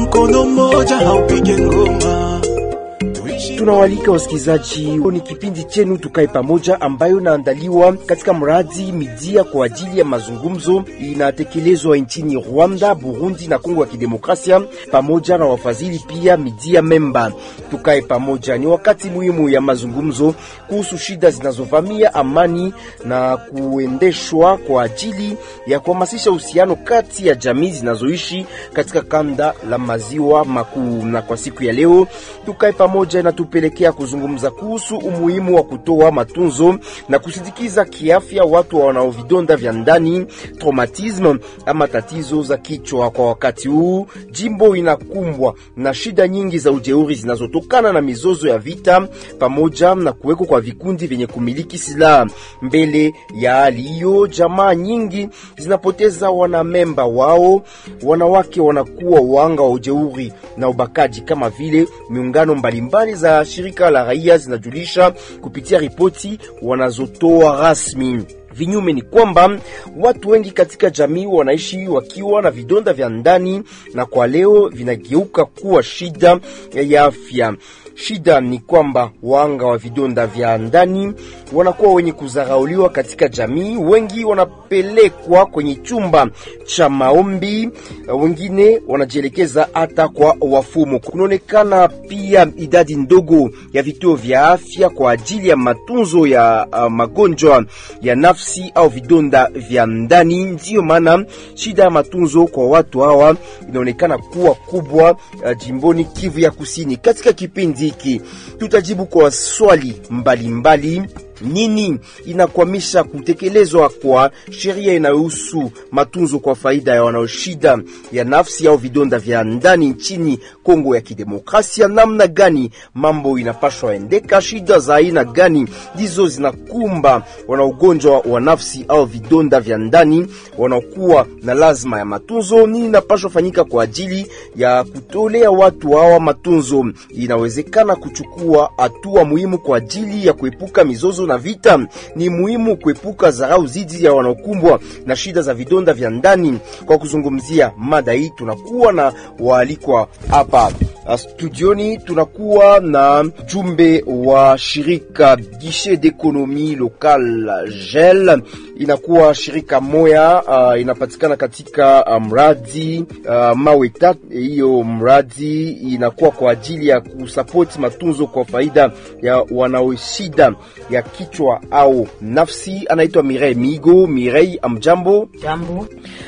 mkono mmoja haupige ngoma. Tunawalika wasikilizaji, ni kipindi chenu tukae pamoja, ambayo inaandaliwa katika mradi Midia kwa ajili ya mazungumzo, inatekelezwa nchini Rwanda, Burundi na Kongo ya Kidemokrasia, pamoja na wafadhili pia Midia Memba. Tukae pamoja ni wakati muhimu ya mazungumzo kuhusu shida zinazovamia amani na kuendeshwa kwa ajili ya kuhamasisha uhusiano kati ya jamii zinazoishi katika kanda la maziwa makuu. Na kwa siku ya leo tukae pamoja inatupelekea kuzungumza kuhusu umuhimu wa kutoa matunzo na kusindikiza kiafya watu wanao vidonda vya ndani traumatisme, ama tatizo za kichwa. Kwa wakati huu jimbo inakumbwa na shida nyingi za ujeuri zinazotokana na mizozo ya vita pamoja na kuweko kwa vikundi vyenye kumiliki silaha. Mbele ya hali hiyo, jamaa nyingi zinapoteza wanamemba wao, wanawake wanakuwa wanga wa ujeuri na ubakaji, kama vile miungano mbalimbali za shirika la raia zinajulisha kupitia ripoti wanazotoa rasmi. Vinyume ni kwamba watu wengi katika jamii wanaishi wakiwa na vidonda vya ndani, na kwa leo vinageuka kuwa shida ya afya. Shida ni kwamba wanga wa vidonda vya ndani wanakuwa wenye kudharauliwa katika jamii. Wengi wanapelekwa kwenye chumba cha maombi, wengine wanajielekeza hata kwa wafumo. Kunaonekana pia idadi ndogo ya vituo vya afya kwa ajili ya matunzo ya uh, magonjwa ya nafsi au vidonda vya ndani. Ndiyo maana shida ya matunzo kwa watu hawa inaonekana kuwa kubwa uh, jimboni Kivu ya Kusini. Katika kipindi hiki tutajibu kwa swali mbalimbali mbali. Nini inakwamisha kutekelezwa kwa sheria inayohusu matunzo kwa faida ya wanaoshida ya nafsi au vidonda vya ndani nchini Kongo ya Kidemokrasia? Namna gani mambo inapashwa endeka? Shida za aina gani ndizo zinakumba wanaogonjwa wa nafsi au vidonda vya ndani wanaokuwa na lazima ya matunzo? Nini inapashwa fanyika kwa ajili ya kutolea watu hawa matunzo? Inawezekana kuchukua hatua muhimu kwa ajili ya kuepuka mizozo na vita. Ni muhimu kuepuka dharau zidi ya wanaokumbwa na shida za vidonda vya ndani. Kwa kuzungumzia mada hii, tunakuwa na waalikwa hapa studioni. Tunakuwa na jumbe wa shirika Guichet d'Economie Locale GEL, inakuwa shirika moya uh, inapatikana katika uh, mradi uh, mawe tatu. Hiyo mradi inakuwa kwa ajili ya kusapoti matunzo kwa faida ya wanaoshida ya kichwa au nafsi. Anaitwa Mirei Migo. Mirei, amjambo. Jambo.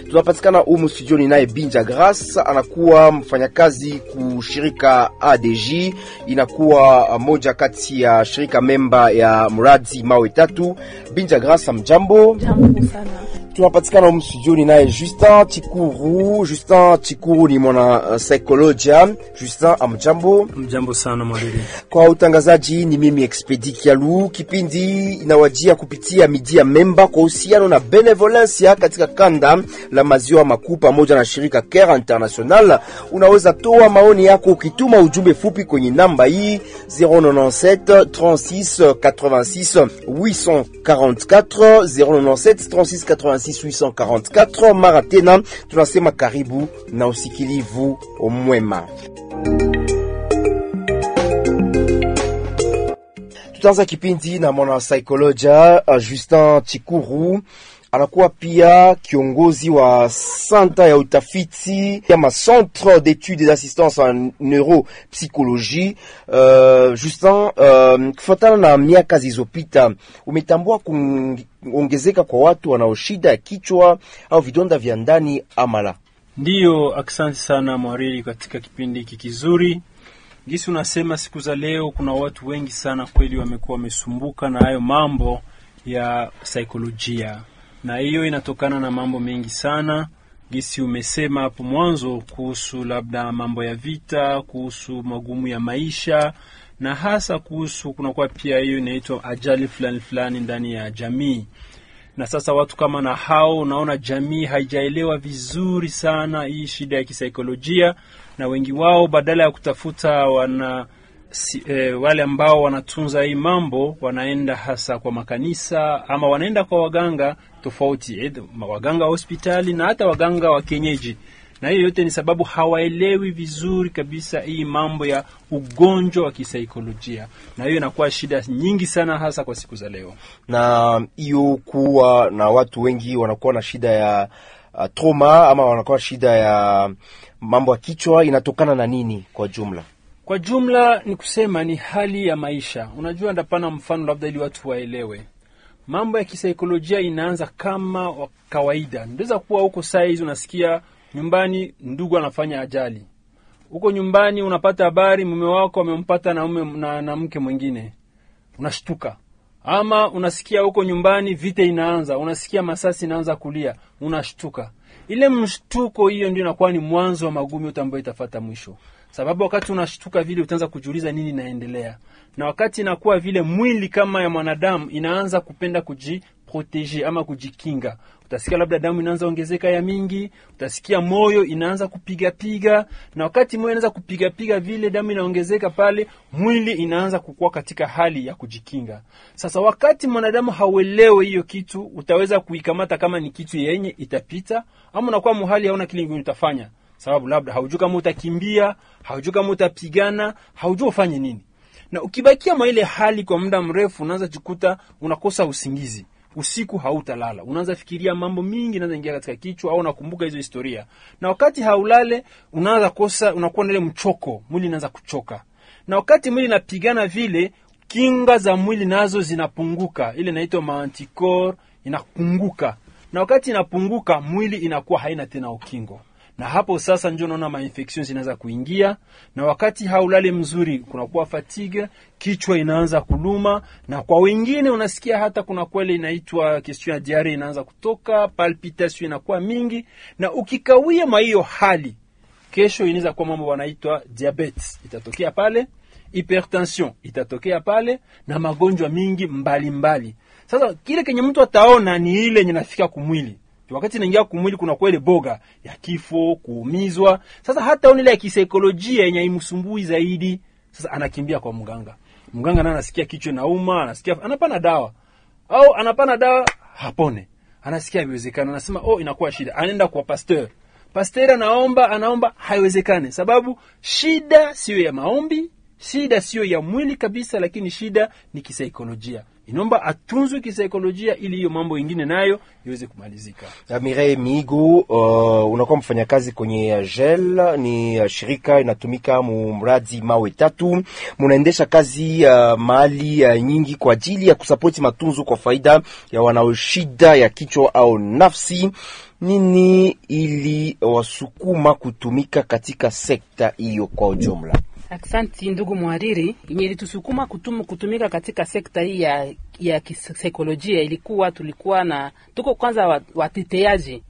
Tunapatikana humu studioni naye Binja Grace, anakuwa mfanyakazi kushirika ADG, inakuwa moja kati ya shirika memba ya mradi mawe tatu. Binja Grace, amjambo. Jambo sana. Tunapatikana humu studioni naye Justin Chikuru. Justin Chikuru ni mwana uh, saikolojia. Justin, amjambo. Mjambo sana mwalimu. Kwa utangazaji ni mimi Expedi Kialu. Kipindi inawajia kupitia midia memba kwa uhusiano na benevolencia katika kanda la maziwa makuu pamoja na shirika Care International. Unaweza toa maoni yako ukituma ujumbe fupi kwenye namba hii 097 36 86 844 097 36 86 844. Mara tena tunasema karibu na usikilivu mwema. Tutaanza kipindi na mwana saikolojia Justin Chikuru anakuwa pia kiongozi wa santa ya utafiti ya ma centre d'études et assistance en neuropsychologie. Uh, Justin, uh, kufuatana na miaka zilizopita umetambua kuongezeka kwa watu wanao shida ya kichwa au vidonda vya ndani amala? Ndiyo, asante sana mwariri katika kipindi hiki kizuri. Gisi unasema siku za leo kuna watu wengi sana kweli wamekuwa wamesumbuka na hayo mambo ya saikolojia, na hiyo inatokana na mambo mengi sana. Gisi umesema hapo mwanzo kuhusu labda mambo ya vita, kuhusu magumu ya maisha, na hasa kuhusu kunakuwa pia hiyo inaitwa ajali fulani fulani ndani ya jamii na sasa watu kama na hao, unaona jamii haijaelewa vizuri sana hii shida ya kisaikolojia, na wengi wao badala ya kutafuta wana si, e, wale ambao wanatunza hii mambo wanaenda hasa kwa makanisa ama wanaenda kwa waganga tofauti, eh, waganga wa hospitali na hata waganga wa kienyeji, na hiyo yote ni sababu hawaelewi vizuri kabisa hii mambo ya ugonjwa wa kisaikolojia, na hiyo inakuwa shida nyingi sana, hasa kwa siku za leo. na hiyo kuwa na watu wengi wanakuwa na shida ya uh, trauma ama wanakuwa shida ya mambo ya kichwa inatokana na nini kwa jumla? Kwa jumla ni kusema ni hali ya maisha. Unajua, ndapana mfano labda ili watu waelewe mambo ya kisaikolojia. Inaanza kama wa kawaida, ndiweza kuwa huko saa hizi unasikia nyumbani ndugu anafanya ajali, huko nyumbani unapata habari mume wako amempata na, na, na mke mwingine, unashtuka. Ama unasikia huko nyumbani vita inaanza, unasikia masasi inaanza kulia, unashtuka. Ile mshtuko hiyo ndio inakuwa ni mwanzo wa magumi yote ambayo itafata mwisho, sababu wakati unashtuka vile utaanza kujiuliza nini inaendelea, na wakati inakuwa vile mwili kama ya mwanadamu inaanza kupenda kujiproteje ama kujikinga. Utasikia labda damu inaanza ongezeka ya mingi, utasikia moyo inaanza kupigapiga, na wakati moyo inaanza kupigapiga vile damu inaongezeka pale, mwili inaanza kukua katika hali ya kujikinga. Sasa wakati mwanadamu hauelewe hiyo kitu, utaweza kuikamata kama ni kitu yenye itapita, ama unakuwa muhali hauna kile utafanya, sababu labda haujui kama utakimbia, haujui kama utapigana, haujui ufanye nini. Na ukibakia mwa ile hali kwa muda mrefu, unaanza jikuta unakosa usingizi. Usiku hautalala, unaanza fikiria mambo mingi, unaanza ingia katika kichwa, au unakumbuka hizo historia, na wakati haulale unaanza kosa, unakuwa na ile mchoko, mwili unaanza kuchoka, na wakati mwili inapigana vile, kinga za mwili nazo zinapunguka, ile inaitwa maantikor inapunguka, na wakati inapunguka, mwili inakuwa haina tena ukingo na hapo sasa ndio unaona mainfection zinaweza kuingia, na wakati haulali mzuri, kunakuwa fatigue, kichwa inaanza kuluma, na kwa wengine unasikia hata kuna kwele inaitwa question ya diare inaanza kutoka, palpitation inakuwa mingi, na ukikawia mwa hiyo hali, kesho inaweza kuwa mambo wanaitwa diabetes itatokea pale, hypertension itatokea pale, na magonjwa mingi mbalimbali mbali. Sasa kile kenye mtu ataona ni ile yenye nafika kumwili wakati inaingia kumwili kuna kwele boga ya kifo, kuumizwa. Sasa hata ile ya kisaikolojia yenye imsumbui zaidi, sasa anakimbia kwa mganga. Mganga naye anasikia kichwa nauma, anasikia anapana dawa. Au anapana dawa hapone, anasikia haiwezekani, anasema oh, inakuwa shida, anaenda kwa pasteur. Pasteur anaomba anaomba, haiwezekani, sababu shida siyo ya maombi, shida siyo ya mwili kabisa, lakini shida ni kisaikolojia inaomba atunzwe kisaikolojia ili hiyo mambo ingine nayo iweze kumalizika. Mirei Miigo, uh, unakuwa mfanyakazi kwenye GEL, ni uh, shirika inatumika mradi mawe tatu. Munaendesha kazi uh, mahali uh, nyingi kwa ajili ya kusapoti matunzo kwa faida ya wanaoshida ya kichwa au nafsi. Nini ili wasukuma kutumika katika sekta hiyo kwa ujumla? Aksanti ndugu mwariri yenye ilitusukuma kutumu kutumika katika sekta hii ya, ya kisaikolojia ilikuwa tulikuwa na tuko kwanza wateteaji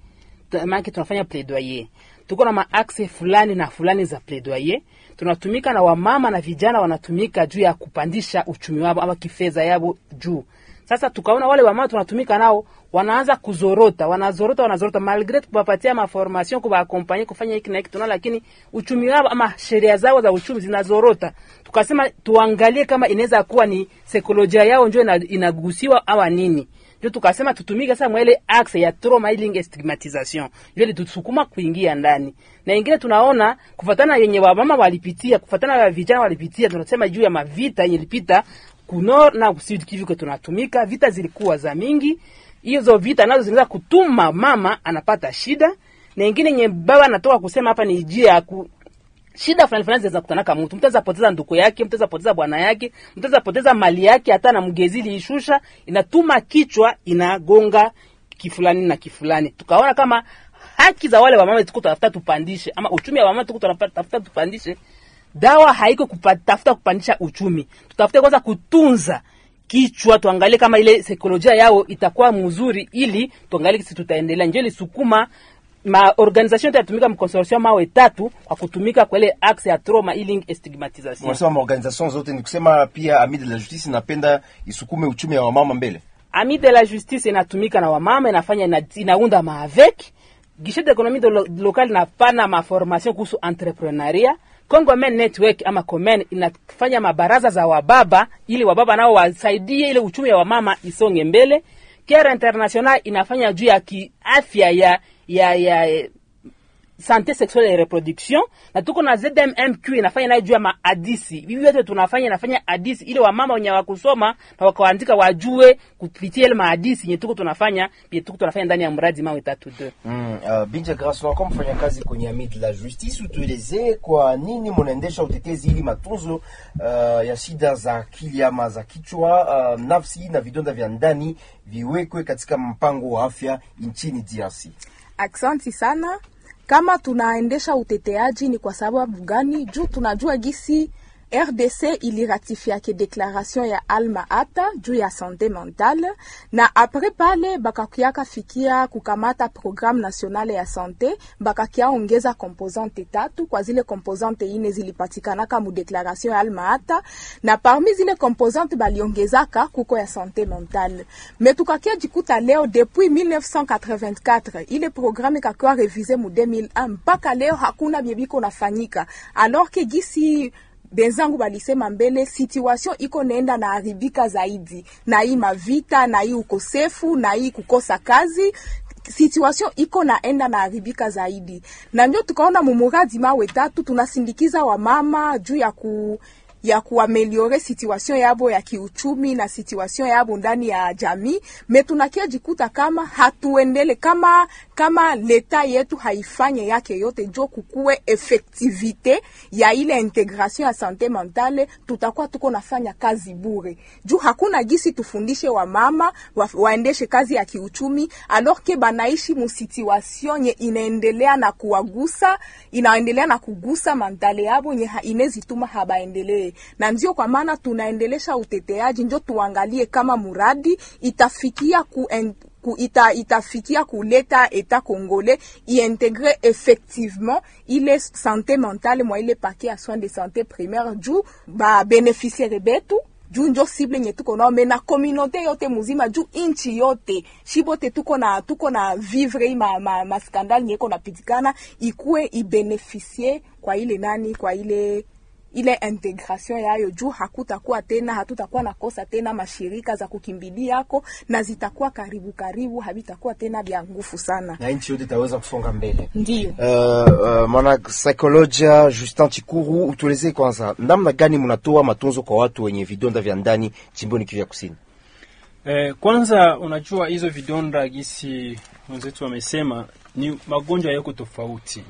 maake tunafanya plaidoyer, tuko na maakse fulani na fulani za plaidoyer. Tunatumika na wamama na vijana wanatumika juu ya kupandisha uchumi wao ama kifedha yao juu. Sasa tukaona wale wamama tunatumika nao wanaanza kuzorota, wanazorota, wanazorota malgre kuwapatia maformation kuwaakompanye kufanya hiki na hiki tuna, lakini uchumi wao ama sheria zao za uchumi zinazorota. Tukasema tuangalie kama inaweza kuwa ni saikolojia yao ndio inagusiwa au nini. Ndio tukasema tutumike sasa mwele axe ya trauma healing stigmatization, ndio litusukuma kuingia ndani. Na ingine tunaona kufatana yenye wamama walipitia, kufatana na vijana walipitia, tunasema juu ya mavita yenye ilipita kunor na kusud Kivu tunatumika, vita zilikuwa za mingi. Hizo vita nazo zinaweza kutuma mama anapata shida, na ingine nye baba anatoka kusema hapa ni jia ya ku shida fulani fulani zinaweza kutanaka mtu, mtaweza poteza ndugu yake, mtaweza poteza bwana yake, mtaweza poteza mali yake, hata na mgezili ishusha, inatuma kichwa inagonga kifulani na kifulani. Tukaona kama haki za wale wamama tuko tafuta tupandishe, ama uchumi wa wamama tuko tafuta tupandishe dawa haiko kutafuta kupandisha uchumi, tutafute kwanza kutunza kichwa, tuangalie kama ile saikolojia yao itakuwa mzuri, ili tuangalie kisi tutaendelea. Ndio lisukuma ma organisation tatumika mconsortium mawe tatu kwa kutumika kwa ile axe ya trauma healing stigmatization. Unasema maorganisation zote, ni kusema pia Ami de la Justice inapenda isukume uchumi wa wamama mbele. Ami de la Justice inatumika na wamama, inafanya ina, inaunda maaveki guichet d'economie de local na pana maformation kuhusu entrepreneuria Congo Men Network ama Komen inafanya mabaraza za wababa ili wababa nao wasaidie ile uchumi wa mama isonge mbele. Care International inafanya juu ya kiafya ya ya ya sante sexuelle et reproduction na tuko na ZMMQ inafanya nayo juu ya maadisi. Hivi yote tunafanya inafanya adisi ile wamama wenye wakusoma na wakaandika wajue kupitia ile maadisi yenye tuko tunafanya pia tuko tunafanya ndani ya mradi mawe tatu deux. Mm, uh, Binja Grace, comme mfanya kazi kwenye Amid la justice, utuelezee kwa nini mnaendesha utetezi ili matunzo uh, ya shida za akili ama za kichwa uh, nafsi na vidonda vya ndani viwekwe katika mpango wa afya nchini DRC. Aksanti sana. Kama tunaendesha uteteaji ni kwa sababu gani? Juu tunajua gisi RDC iliratifiake declaration ya Alma Ata juu ya sante mentale, na apre pale bakakiaka fikia kukamata programme nationale ya sante, bakakia ongeza composante tatu. Kwa zile composante ine zilipatikanaka mu declaration ya Alma Ata, na parmi zile composante baliongezaka kuko ya sante mentale. Me jikuta leo depuis 1984 ile programme ikakiwa revize mu 2001 mpaka leo hakuna byebiko nafanyika. Alors gisi benzangu balisema mbele, situation iko naenda na haribika zaidi, na hii mavita na hii ukosefu na hii kukosa kazi situation iko naenda na haribika zaidi, na ndio tukaona mumuradi mawe tatu tunasindikiza wamama juu ya ku ya kuameliore situation yabo ya kiuchumi na situation yabo ndani ya jamii, me tunakia jikuta kama hatuendele kama kama leta yetu haifanye yake yote jo kukuwe efektivite ya ile integration ya sante mentale, tutakuwa tuko nafanya kazi bure. Juu hakuna gisi tufundishe wamama wa, waendeshe kazi ya kiuchumi alors ke banaishi mu situation nye inaendelea na kuwagusa inaendelea na kugusa mentale yabo nye inezituma habaendelee na ndio kwa maana tunaendelesha uteteaji, njo tuangalie kama muradi itafikia ku, ku ita, itafikia kuleta eta congolais iintegre effectivement ile sante mentale mwa ile paquet ya soins de santé primaire. Juu babeneficiare betu juu njo sible nye tuko nao me na communauté yote muzima juu inchi yote shibote tuko na tuko na vivre hii ma, ma, nye iko napitikana ikuwe ibeneficie kwa ile nani kwa ile ile integration yayo juu hakutakuwa tena, hatutakuwa na kosa tena mashirika za kukimbilia yako na zitakuwa karibu karibu, havitakuwa tena vya nguvu sana, na nchi yote itaweza kusonga mbele. ndio Uh, uh, mwana saikolojia Justin Chikuru, utuelezee kwanza namna gani mnatoa matunzo kwa watu wenye vidonda vya ndani jimboni Kivu Kusini? Eh, kwanza unajua hizo vidonda gisi wenzetu wamesema ni magonjwa yako tofauti,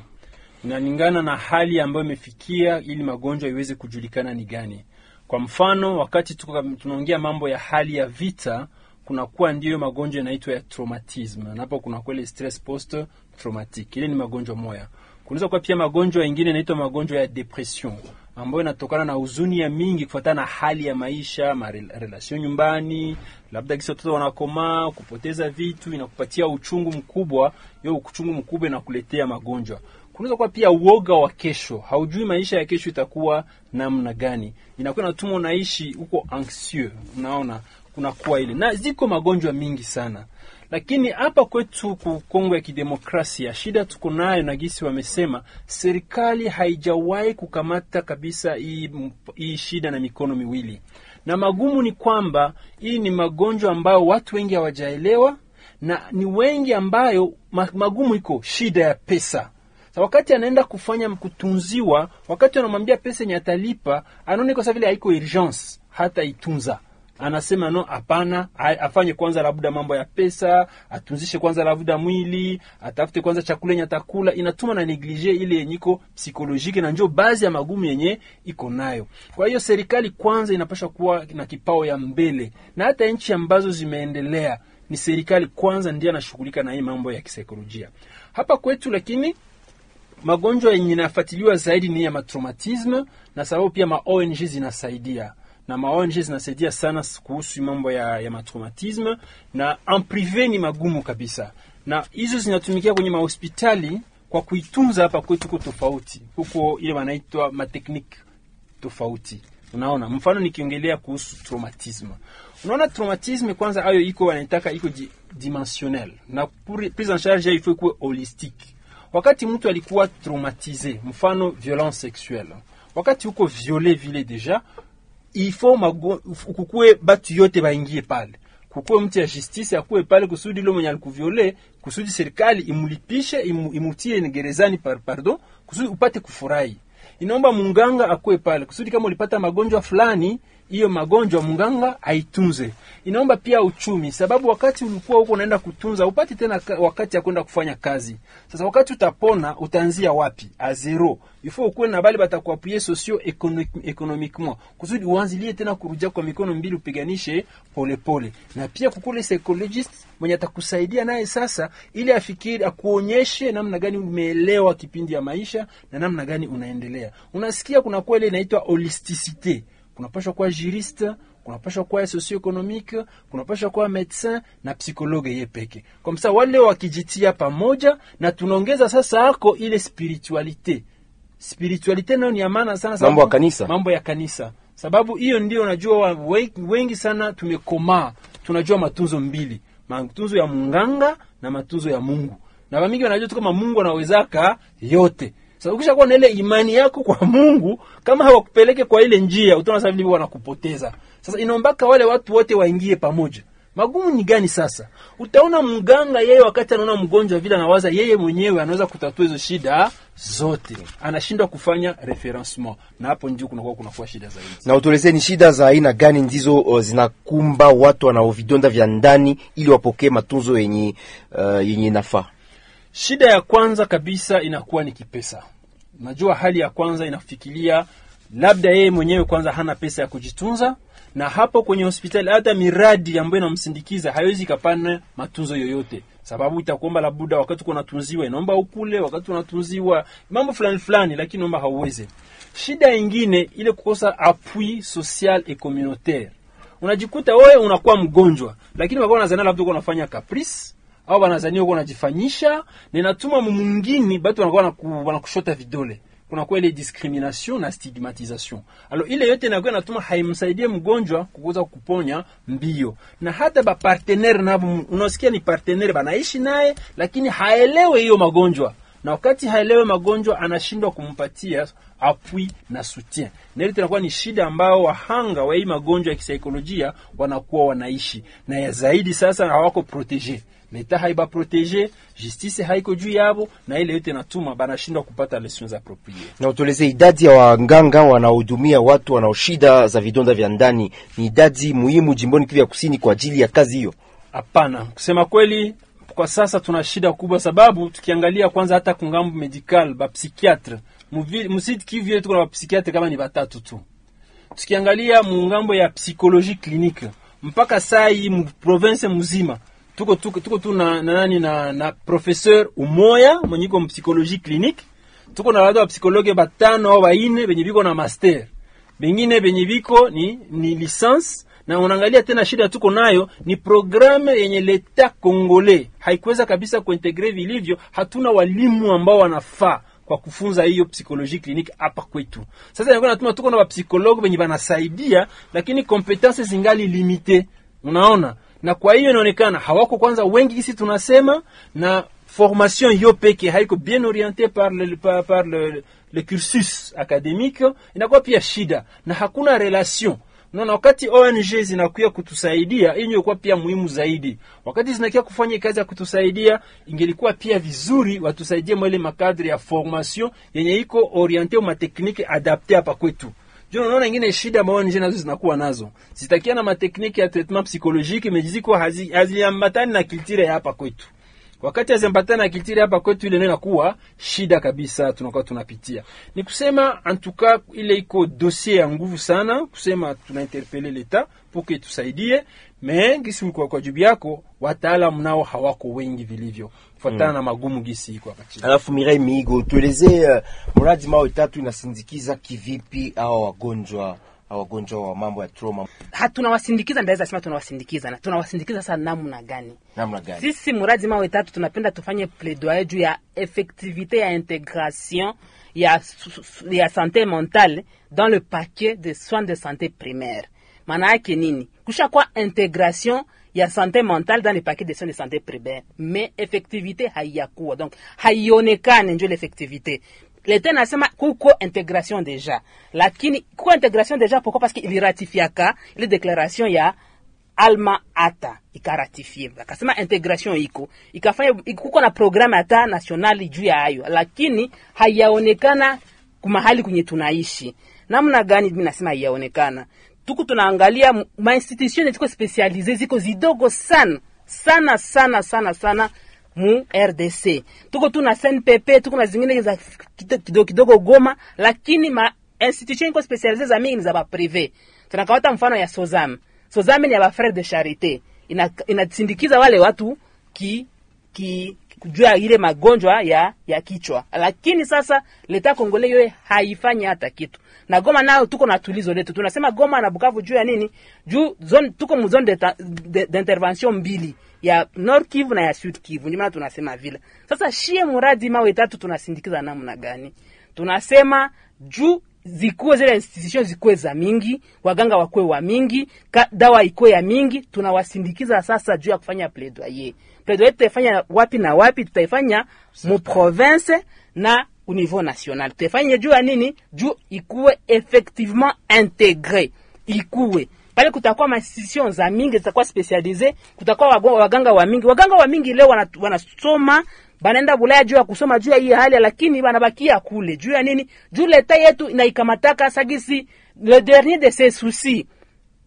inalingana na hali ambayo imefikia ili magonjwa iweze kujulikana ni gani. Kwa mfano, wakati tunaongea mambo ya hali ya vita, kunakuwa ndiyo magonjwa yanaitwa ya traumatism, na hapo kuna kwele stress post traumatic, ile ni magonjwa moya. Kunaweza kuwa pia magonjwa mengine yanaitwa magonjwa ya depression ambayo inatokana na huzuni ya mingi kufuatana na hali ya maisha, marelasio nyumbani, labda kisi watoto wanakomaa, kupoteza vitu, inakupatia uchungu mkubwa. Hiyo uchungu mkubwa inakuletea magonjwa. Kunaweza kuwa pia uoga wa kesho, haujui maisha ya kesho itakuwa namna gani, inakuwa natuma unaishi huko anxieux, unaona kunakuwa ile, na ziko magonjwa mingi sana. Lakini hapa kwetu ku Kongo ya Kidemokrasia, shida tuko nayo na gisi wamesema, serikali haijawahi kukamata kabisa hii, hii shida na mikono miwili, na magumu ni kwamba hii ni magonjwa ambayo watu wengi hawajaelewa na ni wengi ambayo magumu iko shida ya pesa. Sa wakati anaenda kufanya kutunziwa, wakati anamwambia pesa yenye atalipa, anaona kwa vile haiko urgence hata itunza anasema no, hapana, afanye kwanza labda mambo ya pesa, atunzishe kwanza labda mwili, atafute kwanza chakula yenye atakula. Inatuma na neglige ile yenye iko psikolojiki, na njo baadhi ya magumu yenye iko nayo. Kwa hiyo serikali kwanza inapasha kuwa na kipao ya mbele, na hata nchi ambazo zimeendelea ni serikali kwanza ndiye anashughulika na hii mambo ya kisaikolojia. Hapa kwetu lakini magonjwa yenye inafuatiliwa zaidi ni ya matraumatisme, na sababu pia ma ONG zinasaidia na maong zinasaidia sana kuhusu mambo ya, ya matraumatisme na en prive ni magumu kabisa, na hizo zinatumikia kwenye mahospitali kwa kuitunza. Hapa kwetu kuko tofauti, huko ile wanaitwa matekniki tofauti. Unaona, mfano nikiongelea kuhusu traumatisme, unaona traumatisme kwanza, ayo iko wanaitaka iko di, dimensionnel na prise en charge il faut kuwe holistique. Wakati mtu alikuwa traumatize, mfano violence sexuelle, wakati uko viole vile deja ifo kukue batu yote baingie pale. kukue mtu ya justice akuwe pale kusudi lo mwenye alikuviole kusudi serikali imulipishe imu, imutie gerezani par, pardon kusudi upate kufurahi inaomba munganga akue pale kusudi kama ulipata magonjwa fulani hiyo magonjwa mganga aitunze. Inaomba pia uchumi, sababu wakati ulikuwa huko unaenda kutunza upati tena wakati ya kwenda kufanya kazi. Sasa wakati utapona utaanzia wapi? A zero. Ifo ukuwe na bali batakuapuye socio economiquement kusudi uanzilie tena kurudia kwa mikono mbili upiganishe polepole, pole. na pia kukule psychologist mwenye atakusaidia naye sasa, ili afikiri akuonyeshe namna gani umeelewa kipindi ya maisha na namna gani unaendelea. Unasikia kuna kweli inaitwa holisticite kunapashwa kuwa juriste kunapashwa kuwa socio-economique kunapashwa kuwa medecin na psychologue ye peke. Kwa msa wale wakijitia pamoja na tunaongeza sasa ako ile spiritualite. Spiritualite nayo ni ya maana sana sababu- Mambo ya kanisa. mambo ya kanisa. Sababu hiyo ndio unajua wengi sana tumekomaa tunajua matunzo mbili. Matunzo ya munganga na matunzo ya mungu. Na wamingi wanajua tu kama mungu anawezaka yote sasa ukishakuwa na ile imani yako kwa mungu kama hawakupeleke kwa ile njia utaona sasa vile wanakupoteza. Sasa inaombaka wale watu wote waingie pamoja. Magumu ni gani sasa? Utaona mganga yeye wakati anaona mgonjwa vile anawaza yeye mwenyewe anaweza kutatua hizo shida zote. Anashindwa kufanya referencement na hapo ndio kunakuwa kunakuwa shida zaidi. Na utuelezee ni shida za aina gani ndizo uh, zinakumba watu wanao vidonda vya ndani ili wapokee matunzo yenye uh, yenye nafaa Shida ya kwanza kabisa inakuwa ni kipesa. Najua hali ya kwanza inafikilia labda yeye mwenyewe kwanza hana pesa ya kujitunza, na hapo kwenye hospitali hata miradi ambayo inamsindikiza haiwezi kapana matunzo yoyote, sababu itakuomba labuda wakati unatunziwa inaomba ukule, wakati unatunziwa mambo fulani fulani, lakini naomba hauweze. Shida ingine ile kukosa appui social et communautaire, unajikuta wewe unakuwa mgonjwa, lakini wakawa nazana labda uko unafanya caprice au wanazania uko wanajifanyisha, ninatuma inatuma mwingine batu wanakuwa wanaku- wanakushota vidole. Kunakuwa ile discrimination na stigmatisation alo ile yote inakuwa inatuma haimsaidie mgonjwa kuweza kuponya mbio. Na hata ba partner na unasikia ni partner banaishi naye lakini haelewe hiyo magonjwa. Na wakati haelewe magonjwa anashindwa kumpatia appui na soutien. Na ile tunakuwa ni shida ambao wahanga wa hii magonjwa ya kisaikolojia wanakuwa wanaishi. Na ya zaidi sasa hawako protege leta haiba protege justice haiko juu yabo na ile yote natuma banashindwa kupata lesions approprié na utueleze idadi ya waganga wanaohudumia watu wanaoshida za vidonda vya ndani ni idadi muhimu jimboni Kivu ya Kusini kwa ajili ya kazi hiyo. Hapana, kusema kweli, kwa sasa tuna shida kubwa, sababu tukiangalia kwanza hata kungambo medical ba psychiatre msidi Kivu yetu kuna ba psychiatre kama ni batatu tu. Tukiangalia mungambo ya psychologie clinique mpaka saa hii mu province mzima tuko tuko, tuko tu na, na nani na, na professeur umoya mwenye iko psychologie clinique, tuko na watu wa psikologe batano au baine benye biko na master bengine benye biko ni, ni licence na unaangalia tena shida tuko nayo ni programme yenye leta Kongole haikuweza kabisa kuintegre vilivyo. Hatuna walimu ambao wanafaa kwa kufunza hiyo psychologie clinique hapa kwetu. Sasa inakuwa natuma tuko na wapsikologi wenye wanasaidia, lakini competence zingali limite, unaona. Na kwa hiyo inaonekana hawako kwanza wengi isi tunasema, na formation hiyo peke haiko bien oriente par le, par, par le, le cursus academique, inakuwa pia shida na hakuna relation Unaona, wakati ONG zinakuya kutusaidia, hii ndio pia muhimu zaidi. Wakati zinakuja kufanya kazi ya kutusaidia, ingelikuwa pia vizuri watusaidie mwele makadri ya formation yenye iko oriente ma technique adapte hapa kwetu. Juu unaona ingine shida ambao ONG nazo zinakuwa nazo. Zitakia na matekniki ya treatment psychologique mejiziko haziambatani na kiltire hapa kwetu wakati haziambatani na kiltiri hapa kwetu, ile ndio shida kabisa, tunakuwa tunapitia. Ni kusema ile iko dossier ya nguvu sana, kusema tunainterpeller leta que tusaidie, mais ngisi kwa, kwa jibu yako wataalamu nao hawako wengi vilivyo kufuatana mm. na magumu gisi iko hapa chini. Alafu Mirai Miigo, tuelezee uh, mradi mao tatu inasindikiza kivipi hao wagonjwa wagonjwa wa mambo ya trauma, hatunawasindikiza ndaweza sema tunawasindikiza na tunawasindikiza sasa namna gani? namna gani? Sisi muradi mawe tatu tunapenda tufanye plaidoyer juu ya effectivité ya intégration ya, ya santé mentale dans le paquet de soins de santé primaire. Maana yake nini? Kusha kwa intégration ya santé mentale dans le paquet de soins de santé primaire, mais effectivité haiyakuwa, donc haionekane njo l'effectivité. Leta nasema kuko integration deja, lakini kuko integration deja poko parce que iliratifiaka ile declaration ya alma ata ikaratifie akasema integration iko ikafanya kuko na programme hata nationali juu ya hayo lakini haiyaonekana kumahali kwenye tunaishi. Namna gani mi nasema haiyaonekana tuku tunaangalia mainstitution ziko specialize ziko zidogo sana sana sana sana sana mu rdc tuko tu na snpp tuko na zingine za kidogo kidogo goma lakini ma institution iko specialize za mingi za baprive Tunakawata mfano ya sozam sozam ni ya bafrere de charite inasindikiza ina wale watu ki ki kujua ile magonjwa ya ya kichwa. Lakini sasa leta kongole yoye haifanyi hata kitu. Na goma nao tuko na tulizo letu. Tunasema goma na bukavu juu ya nini? Juu zone tuko mu zone d'intervention mbili ya North kivu na ya sud kivu. Ndio maana tunasema vile. Sasa shie muradi mawe tatu tunasindikiza namna gani? Tunasema juu zikuwe zile institution zikuwe za mingi waganga wakuwe wa mingi dawa ikuwe ya mingi tunawasindikiza sasa juu ya kufanya plaidoyer plaidoyer tutaifanya wapi na wapi? Tutaifanya mu province na au niveau national. Tutaifanya juu ya nini? Juu ikuwe effectivement integre ikuwe. Pale kutakuwa mainstitution za mingi zitakuwa specialize kutakuwa waganga wa mingi. Waganga wa mingi leo wanasoma wana banaenda Bulaya juu ya kusoma juu ya hii hali, lakini banabakia kule. Juu ya nini? Juu leta yetu inaikamataka sagisi le dernier de ses soucis.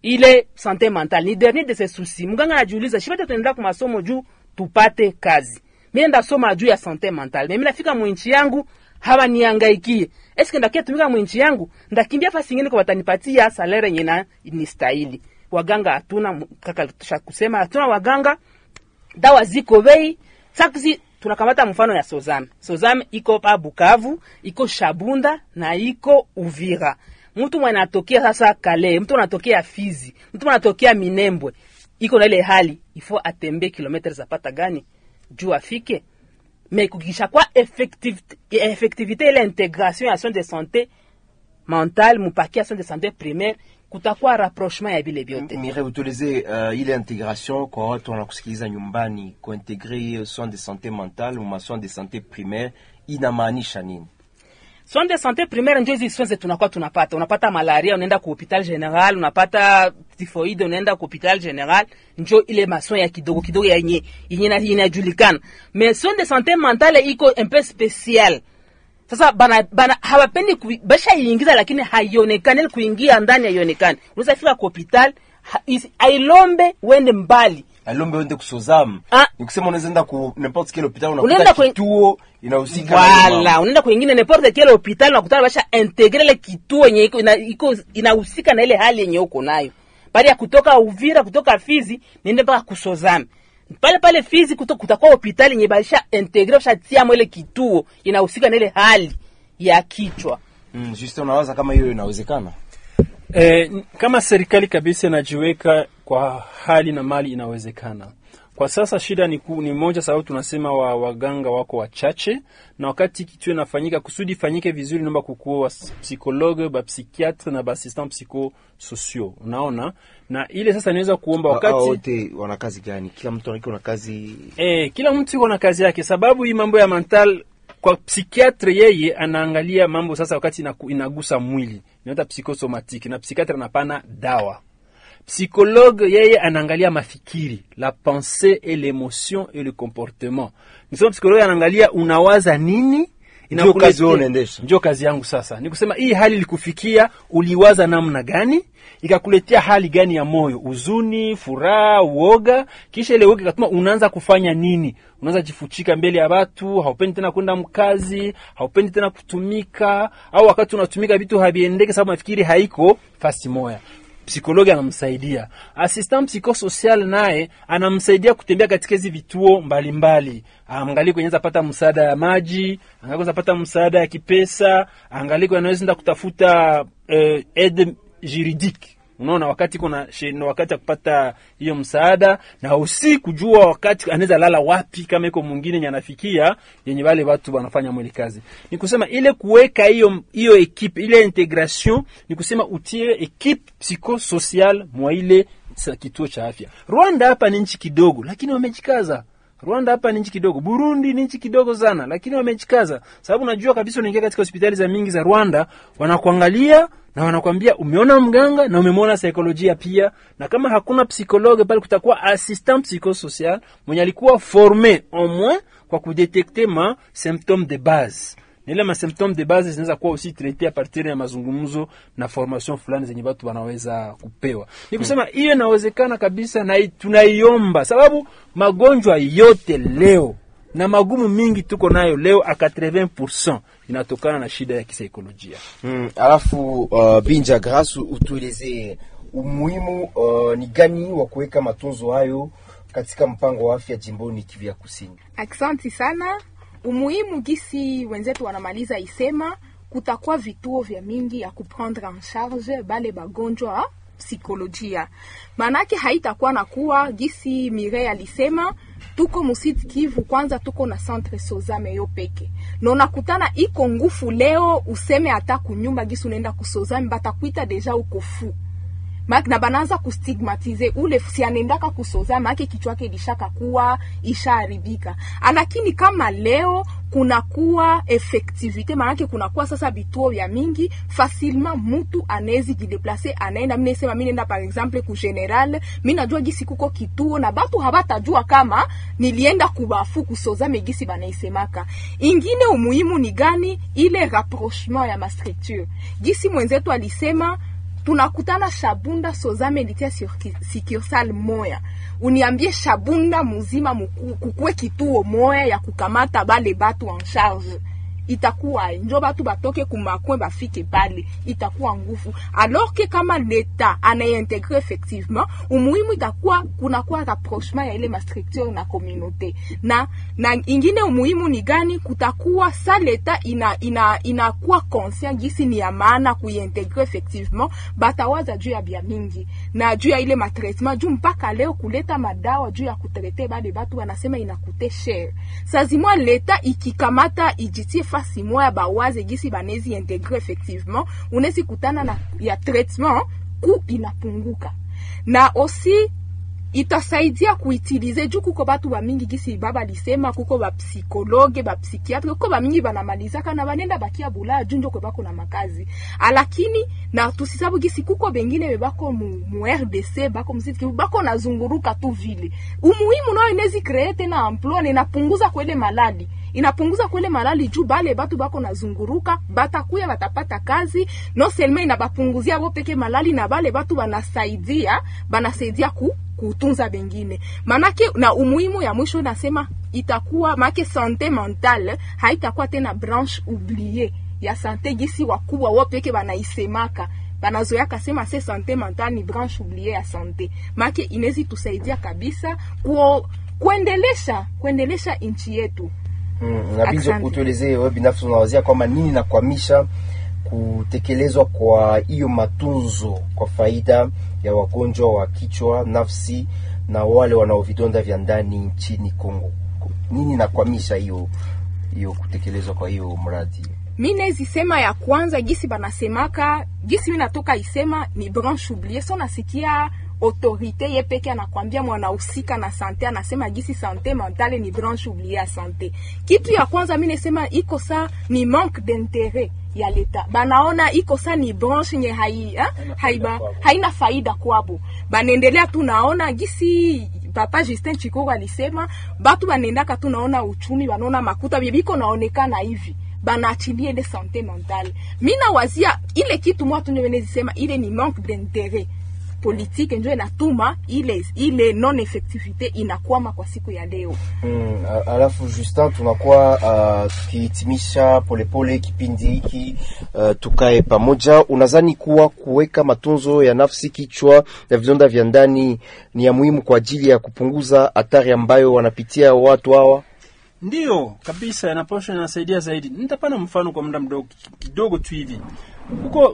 Ile sante mentale, ni dernier de ses soucis. Mganga anajiuliza shibata, tunaenda kwa masomo juu tupate kazi, mimi ndasoma soma juu ya sante mentale, mimi nafika mwinchi yangu hawa niangaikie, eske ndakia tumika mwinchi yangu, ndakimbia fasi ingine kwa watanipatia salary yenye na ni stahili. Waganga hatuna, kaka tusha kusema hatuna waganga, dawa ziko bei saksi tunakamata mfano ya Sozame. Sozame iko pa Bukavu, iko Shabunda na iko Uvira. Mtu mwanatokea sasa Kale, mtu anatokea Fizi, mtu anatokea Minembwe, iko na ile hali ifo atembe kilomita zapata gani? Juu afike? Mais kukisha kwa effectivité, effectivité ile intégration ya soins de santé mentale mupakia soins de santé primaire kutakuwa rapprochement ya vile vyote. Mire, utueleze uh, ile integration kwa watu wanakusikiliza nyumbani, kuintegre soins de santé mentale ma soins de santé primaire inamaanisha nini? Soins de santé primaire ndio hizi soins tunakuwa tunapata. Unapata malaria unaenda ku hopital general, unapata tifoide unaenda ku hopital general, njo ile masoin ya kidogo kidogo yenye yenye inajulikana. Mais soins de santé mentale iko un peu spécial sasa bana, bana hawapendi basha iingiza, lakini haionekani kuingia ndani, haionekani. Unaweza fika ku hospital ailombe uende mbali alombe uende kusozamu Ah. ni kusema unaweza enda ku n'importe quel hopital unakuta kituo inahusika na wala unaenda kwingine n'importe quel hospital unakutana basha integre ile kituo yenye iko iko inahusika na ile hali yenye uko nayo. Baada ya kutoka Uvira, kutoka Fizi, niende mpaka kusozamu pale pale Fizi kuto, kutakuwa hospitali yenye basha integre basha tia ile kituo inahusika na ile hali ya kichwa. Mm, juste unawaza kama hiyo inawezekana eh, kama serikali kabisa inajiweka kwa hali na mali inawezekana. Kwa sasa shida ni, ku, ni moja, sababu tunasema wa, waganga wako wachache, na wakati kitu inafanyika kusudi ifanyike vizuri, naomba kukuwa wa psikologe ba psikiatre na ba assistant psychosociaux, unaona, na ile sasa inaweza kuomba Wa- wakati wote wana kazi gani? Kila mtu anaiko na kazi Eh, kila mtu yuko na kazi yake, sababu hii mambo ya mental kwa psikiatre yeye anaangalia mambo sasa wakati inagusa mwili inaita psychosomatic, na psikiatre anapana dawa. Psychologue yeye anaangalia mafikiri, la pensée et l'émotion et le comportement. Nisema psychologue anaangalia unawaza nini, Ndio kazi wewe unaendesha. ndio kazi yangu sasa. Ni kusema hii hali ilikufikia uliwaza namna gani? Ikakuletea hali gani ya moyo? Huzuni furaha uoga? Kisha ile uoga ikatuma unaanza kufanya nini? Unaanza jifuchika mbele ya watu haupendi tena kwenda mkazi haupendi tena kutumika au wakati unatumika vitu haviendeki sababu mafikiri haiko fasi moya psikologi anamsaidia. Assistant psychosocial naye anamsaidia kutembea katika hizi vituo mbalimbali. Angalie kwenye pata msaada ya maji angalie pata msaada ya kipesa angalie anaweza kutafuta eh, aide juridique unaona wakati kuna sheno wakati ya kupata hiyo msaada na usi kujua wakati anaweza lala wapi kama iko mwingine yenye anafikia yenye wale watu wanafanya mwili kazi. Ni kusema ile kuweka hiyo hiyo ekipe ile integration ni kusema utie ekipe psychosocial mwa ile kituo cha afya. Rwanda hapa ni nchi kidogo lakini wamejikaza. Rwanda hapa ni nchi kidogo. Burundi ni nchi kidogo sana lakini wamejikaza. Sababu najua kabisa unaingia katika hospitali za mingi za rwanda wanakuangalia na wanakwambia umeona mganga na umemwona saikolojia pia, na kama hakuna psikologe pale, kutakuwa assistant psychosocial mwenye alikuwa forme au moins kwa kudetekte ma symptome de base na ile ma symptome de base zinaweza kuwa aussi traité a partir ya mazungumzo na formation fulani zenye watu wanaweza kupewa. Ni kusema hiyo hmm, inawezekana kabisa, na tunaiomba sababu magonjwa yote leo na magumu mingi tuko nayo leo a 80% inatokana na shida ya kisaikolojia. Mm, alafu uh, Binja Grasu utuelezee umuhimu uh, ni gani wa kuweka matunzo hayo katika mpango wa afya jimboni Kivu ya Kusini. Aksanti sana. Umuhimu gisi wenzetu wanamaliza isema, kutakuwa vituo vya mingi ya kuprendre en charge bale bagonjwa wa psikolojia. Maanake haitakuwa na kuwa gisi Mire alisema, tuko musit Kivu kwanza, tuko na centre Sozame yo peke. Na unakutana iko ngufu leo, useme hata kunyumba gisi unaenda kusozame, batakuita deja uko Mak, na banaanza kustigmatize ule si anaendaka kusoza maake kichwa yake ilishaka kuwa ishaharibika. Lakini kama leo kunakuwa effectivite, maanake kunakuwa sasa vituo vya mingi facilement, mutu anawezi jideplace anaenda. Mimi nasema mimi nenda par exemple ku general, mimi najua gisi kuko kituo na batu habatajua kama nilienda kubafu kusoza megisi banaisemaka. Ingine umuhimu ni gani? Ile rapprochement ya ma structure, gisi mwenzetu alisema tunakutana Shabunda Sozame litia sikiosal moya, uniambie Shabunda muzima kukuwe kituo moya ya kukamata bale batu en charge itakuwa njo batu batoke kumakwe bafike pale, itakuwa nguvu. Alors que kama leta anaintegre effectivement, umuhimu itakuwa kunakuwa rapprochement ya ile mastructure na communauté na na ingine umuhimu ni gani? Kutakuwa sa leta ina ina conscient gisi ni ya maana kuintegre effectivement, batawaza juu ya bia mingi na juu ya ile matraitement juu mpaka leo kuleta madawa juu ya kutrete bale batu wanasema inakute cher. Sazimwa leta ikikamata ijitie fasi moya bawaze gisi banezi integre effectivement, unezi kutana na ya traitement ku inapunguka na aussi itasaidia kuitilize juu kuko batu bamingi gisi baba lisema, kuko bapsikologe bapsikiatri kuko bamingi banamalizaka na banenda bakia bulaya juu njo kwe bako na makazi, alakini na tusisabu gisi kuko bengine bebako mu, mu RDC bako msiti bako nazunguruka tu vile. Umuhimu nayo inezi kree tena na inapunguza kwele malali inapunguza kwele malali juu bale batu bako nazunguruka batakuya batapata kazi. No selma inabapunguzia bo peke malali na bale batu banasaidia banasaidia ku kutunza bengine. Manake na umuhimu ya mwisho nasema itakuwa make sante mentale haitakuwa tena branche oublie ya sante gisi wakubwa wopeke wanaisemaka banaisemaka. Banazoyaka sema se sante mentale ni branche oublie ya sante. Make inezi tusaidia kabisa kuo, kuendelesha kuendelesha nchi yetu. Mm, na Binja, Asante. utuelezee wewe binafsi unawazia kwamba nini nakwamisha kutekelezwa kwa hiyo matunzo kwa faida ya wagonjwa wa kichwa, nafsi na wale wanao vidonda vya ndani nchini Kongo. Nini nakwamisha hiyo hiyo kutekelezwa kwa hiyo mradi? mi sema ya kwanza gisi banasemaka gisi mi natoka isema ni branche oublie so nasikia autorité ye peke anakwambia mwanahusika na sante anasema gisi sante mentale ni branche oublie ya sante kitu ya kwanza mi nesema iko sa ni manque d'intérêt ya leta banaona iko sa ni branche nye hai, ha? haiba, haina faida kwabo banaendelea tu naona gisi papa Justin Chikoko alisema batu banendaka tu naona uchumi banaona makuta bibiko naonekana hivi banaachilia ile sante mentale. Mi nawazia ile kitu mwa tunyo wenezisema ile ni manque d'interet politique ndio inatuma ile ile non effectivité inakwama kwa siku ya leo. Mm, alafu Justin, tunakuwa uh, tukihitimisha polepole kipindi hiki uh, tukae pamoja. Unadhani kuwa kuweka matunzo ya nafsi, kichwa na vidonda vya ndani ni ya muhimu kwa ajili ya kupunguza hatari ambayo wanapitia watu hawa? Ndiyo kabisa, yanaposha yanasaidia zaidi. Nitapana mfano kwa muda mdogo kidogo tu hivi. Huko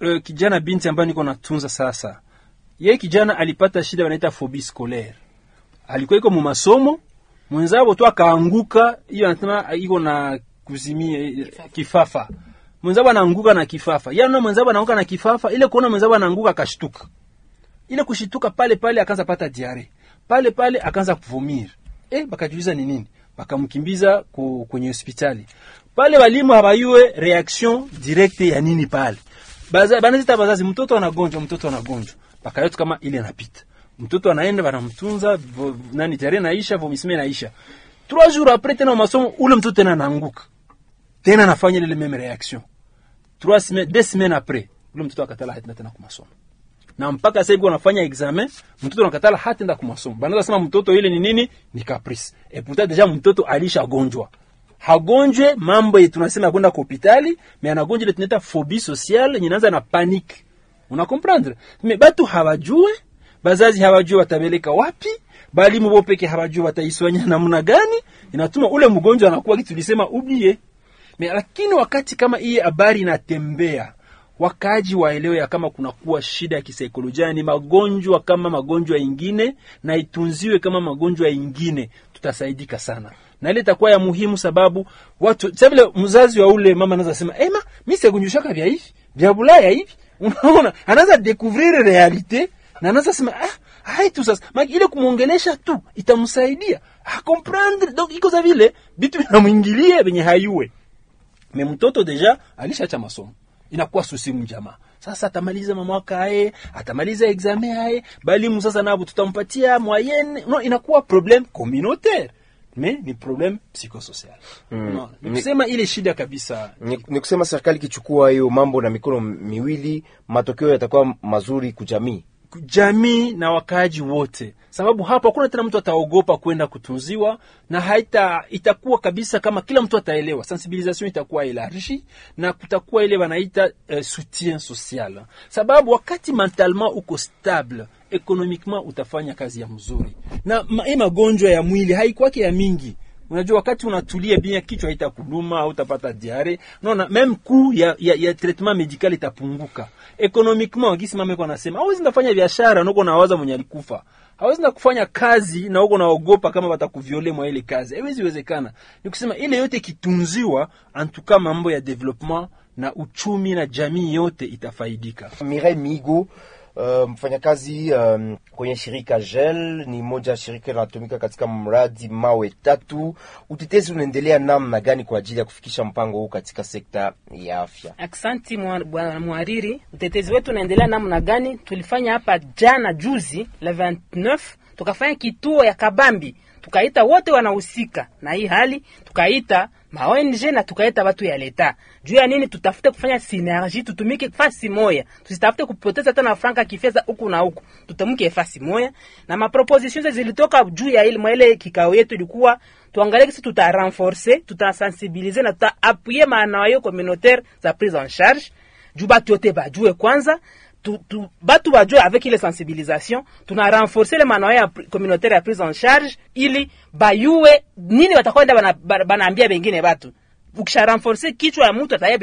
uh, kijana binti ambaye niko natunza sasa, yeye kijana alipata shida wanaita phobie scolaire, alikuwa iko mu masomo mwenzao tu akaanguka, hiyo anasema iko na kuzimia kifafa. Mwenzao anaanguka na kifafa, yana mwenzao anaanguka na kifafa, ile kuona mwenzao anaanguka akashtuka. Ile kushituka pale pale akaanza pata diare pale pale akaanza kuvumir eh, bakajuliza ni nini, bakamkimbiza kwenye hospitali. Pale. Walimu habayue reaction directe ya nini pale. Banazita bazazi mtoto anagonjwa mtoto anagonjwa mpaka yote kama ile napita mtoto anaenda wanamtunza nani tare naisha vomisme naisha trois jours après tena masomo ule mtoto tena anaanguka. Tena anafanya ile meme reaction. Trois semaines deux semaines après ule mtoto akatala hatenda tena kwa masomo na mpaka sasa hivi wanafanya examen mtoto anakatala hatenda kwa masomo banaza sema mtoto ile ni nini? Ni caprice. Et pourtant deja mtoto alishagonjwa hagonjwe mambo yetu tunasema kwenda kwa hospitali mais anagonjwa ile tunaita phobie sociale yenye inaanza na panique una comprendre mais batu hawajue bazazi hawajue watabeleka wapi balimu bo peke hawajue wataiswanya namna gani. Inatuma ule mgonjwa anakuwa kitu tulisema ubie. Me, lakini wakati kama hii habari inatembea wakaji waelewe ya kama kunakuwa shida ya kisaikolojia ni magonjwa kama magonjwa ingine na itunziwe kama magonjwa ingine tutasaidika sana. Na ile itakuwa ya muhimu sababu watu vile mzazi wa ule mama anaweza sema ema mimi sigunjushaka vya hivi vya bulaya hivi unaona anaanza découvrir realite na anaanza sema ah hai tu sasa. Maki, ile kumwongelesha tu itamsaidia. A comprendre donc iko za vile vitu vinamwingilia venye hayue me mtoto deja alishacha masomo. Inakuwa susi mjamaa sasa atamaliza mamwaka aye atamaliza examen aye balimu sasa nabo tutampatia moyenne. No inakuwa problem communautaire me ni problem psychosocial. Mm. ni kusema ile shida kabisa ni, ni kusema serikali ikichukua hiyo mambo na mikono miwili matokeo yatakuwa mazuri kujamii jamii. Na wakaaji wote, sababu hapo hakuna tena mtu ataogopa kwenda kutunziwa, na haita itakuwa kabisa kama kila mtu ataelewa, sensibilisation itakuwa elargi na kutakuwa ile wanaita uh, soutien social, sababu wakati mentalement uko stable economiquement utafanya kazi ya mzuri, na ma, e magonjwa ya mwili haikwake ya mingi Unajua, wakati unatulia bia, kichwa haitakuluma au utapata diare. Unaona, meme ku ya, ya, ya traitement medical itapunguka. Economiquement, gisi mama yako anasema, hawezi ndafanya biashara na uko nawaza mwenye alikufa. Hawezi na kufanya kazi na uko naogopa kama watakuviole mwa ile kazi. Haiwezi wezekana. Ni kusema ile yote kitunziwa, antuka mambo ya development na uchumi na jamii yote itafaidika. Mireille Migo Uh, mfanyakazi um, kwenye shirika GEL ni moja ya shirika linatumika katika mradi mawe tatu. Utetezi unaendelea namna gani kwa ajili ya kufikisha mpango huu katika sekta ya afya? Aksanti bwana mwariri, utetezi wetu unaendelea namna gani? Tulifanya hapa jana juzi la 29 tukafanya kituo ya Kabambi, tukaita wote wanahusika na hii hali, tukaita ma ONG na tukaeta watu ya leta. Juu ya nini? Tutafute kufanya synergie, tutumike fasi moya, tusitafute kupoteza tena franka kifedha huku na huku, tutamke fasi moya. Na mapropositions zilitoka juu ya ile mwele kikao yetu ilikuwa tuangalie kisi tuta renforcer, tuta sensibiliser na tuta appuyer maanayo communautaire za prise en charge juu batu yote bajue kwanza batu bajue avec ile sensibilisation. Tuna renforcer le manuel ya communautaire ya prise en charge. Ili bayue nini watakwenda banaambia bana banaambia bengine batu. Ukisha renforcer kichwa ya mtu ataya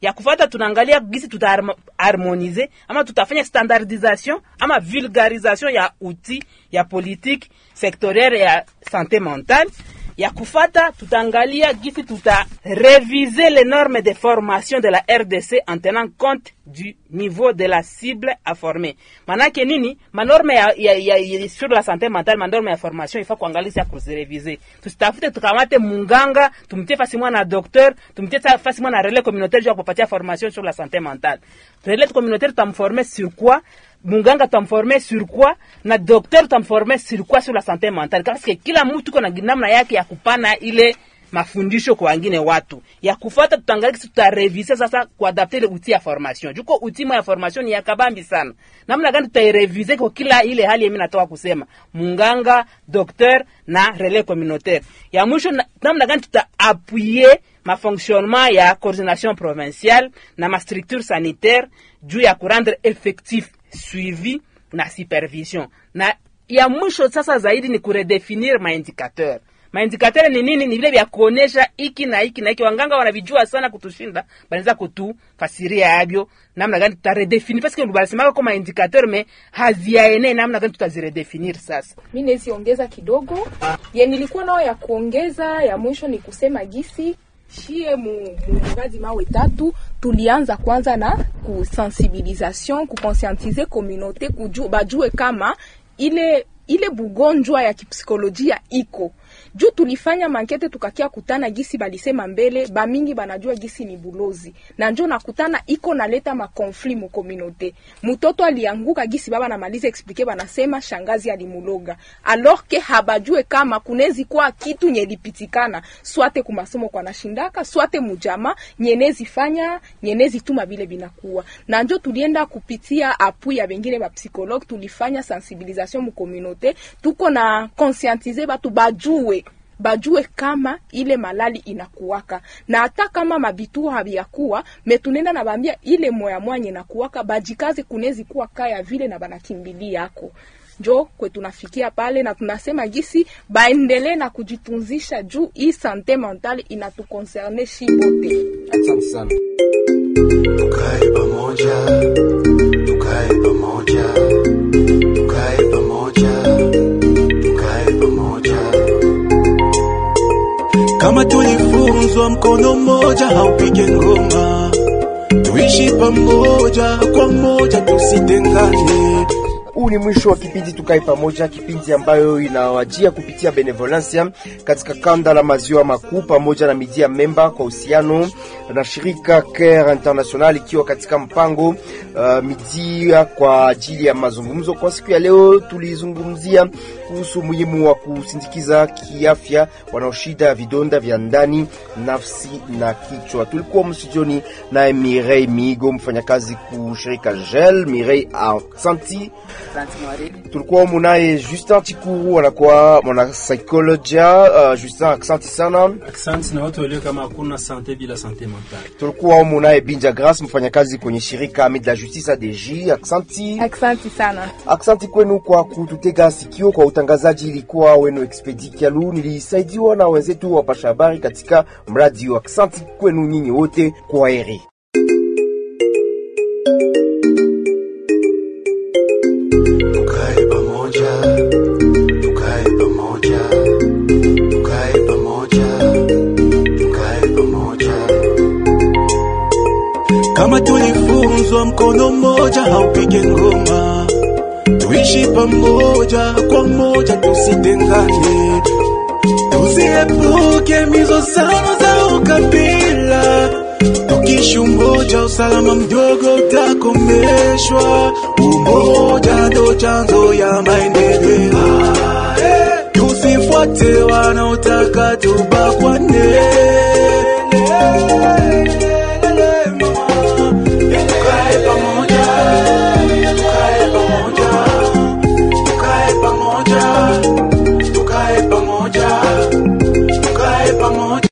ya kufata tunaangalia gisi tuta harmo- harmoniser ama tutafanya standardisation ama vulgarisation ya outil ya politique sectorielle ya santé mentale ya kufata tutaangalia gisi tuta réviser les normes de formation de la RDC en tenant compte du niveau de la cible à former. Manake nini? Manorme ya, ya, ya, ya, sur la santé mentale, manorme ya formation ifa kuangalia ya kuzireviser. Tusitafute tukamate munganga, tumtie fasi mwana na docteur, tumtie fasi mwana na relais communautaire juu ya kupatia formation sur la santé mentale. Relais communautaire tutamformer sur quoi? Munganga tamforme sur quoi? Na docteur tamforme sur quoi sur la santé mentale? Parce kila mtu kuna na namna yake ya kupana ile mafundisho kwa wengine watu. Ya kufata tutaangalia kisi tutarevise sasa kuadapte ile uti ya formation. Juko uti ya formation ni ya kabambi sana. Namna gani tutairevise kwa kila ile hali yemi natoka kusema? Munganga docteur na relais communautaire. Ya mwisho na- namna gani tutaapuye mafonctionnement ya coordination provinciale na ma structure sanitaire juu ya kurendre effectif suivi na supervision. Na ya mwisho sasa zaidi ni kuredefinir maindikateur maindikateur ni nini? Ni vile vya kuonesha iki na iki na iki. Wanganga wanavijua sana kutushinda banaweza kutufasiria yabyo namna gani tutaredefinir. Paske balisemaka ko maindikateur me haziaene namna gani tutaziredefinir sasa. Mi nezi ongeza kidogo. Ye nilikuwa nao ya kuongeza ya mwisho ni kusema gisi shie mu mu muradi mawe tatu. Tulianza kwanza na kusensibilisation kukonsientize kuju, bajue kama ile ile bugonjwa ya kipsikolojia iko juu tulifanya mankete tukakia kutana gisi balisema mbele bamingi banajua gisi ni bulozi. Na njo nakutana iko naleta makonfli mu komunote. mtoto alianguka gisi baba namaliza explike banasema shangazi alimuloga. Alors ke habajue kama kunezi kwa kitu nyelipitikana swate kumasomo kwa nashindaka swate mujama nyenezi fanya nyenezi tuma vile binakuwa. Na njo tulienda kupitia apui ya bengine ba psikolog, tulifanya sensibilisation mu komunote, tuko na conscientiser batu bajue bajue kama ile malali inakuwaka. Na hata kama mabituo habiyakuwa metunenda na bambia ile moya mwanye inakuwaka bajikaze kunezi kuwa kaya vile na banakimbili yako. Njo kwe tunafikia pale na tunasema gisi baendelee na kujitunzisha juu hii sante mentale inatukonserne shi bote Asante sana. Tukae pamoja, tukae pamoja, tukae pamoja, Kama tulifunzwa mkono mmoja haupige ngoma, tuishi pamoja kwa moja, tusitengane. Huu ni mwisho wa kipindi Tukae Pamoja, kipindi ambayo inawajia kupitia Benevolencia katika kanda la maziwa makuu pamoja na midia memba kwa uhusiano na shirika Care International ikiwa katika mpango uh, midia kwa ajili ya mazungumzo. Kwa siku ya leo tulizungumzia kuhusu umuhimu wa kusindikiza kiafya wanaoshida vidonda vya ndani, nafsi na kichwa. Tulikuwa msijoni naye Mirei Migo, mfanyakazi kushirika GEL. Mirei, Mwariri. Tulikuwa humu naye Justin Chikuru anakuwa mwanasaikolojia. Uh, Justin, asante sana. Asante na watu walio kama hakuna sante bila sante mentale. Tulikuwa humu naye Binja Grace, mfanyakazi kwenye shirika Ami de la Justice ADJ. Aksanti, aksanti sana aksanti kwenu kwa kututega sikio. Kwa utangazaji ilikuwa wenu Expedi Kialu, nilisaidiwa na wenzetu wapasha habari katika mradi wa. Aksanti kwenu nyinyi wote, kwa heri. Tulifunzwa mkono mmoja haupige ngoma, tuishi pamoja kwa moja, tusitengane, tuziepuke mizozano za ukabila. Tukishi umoja, usalama mdogo utakomeshwa. Umoja ndo chanzo ya maendeleo. Tusifuate wanaotaka tubakwane.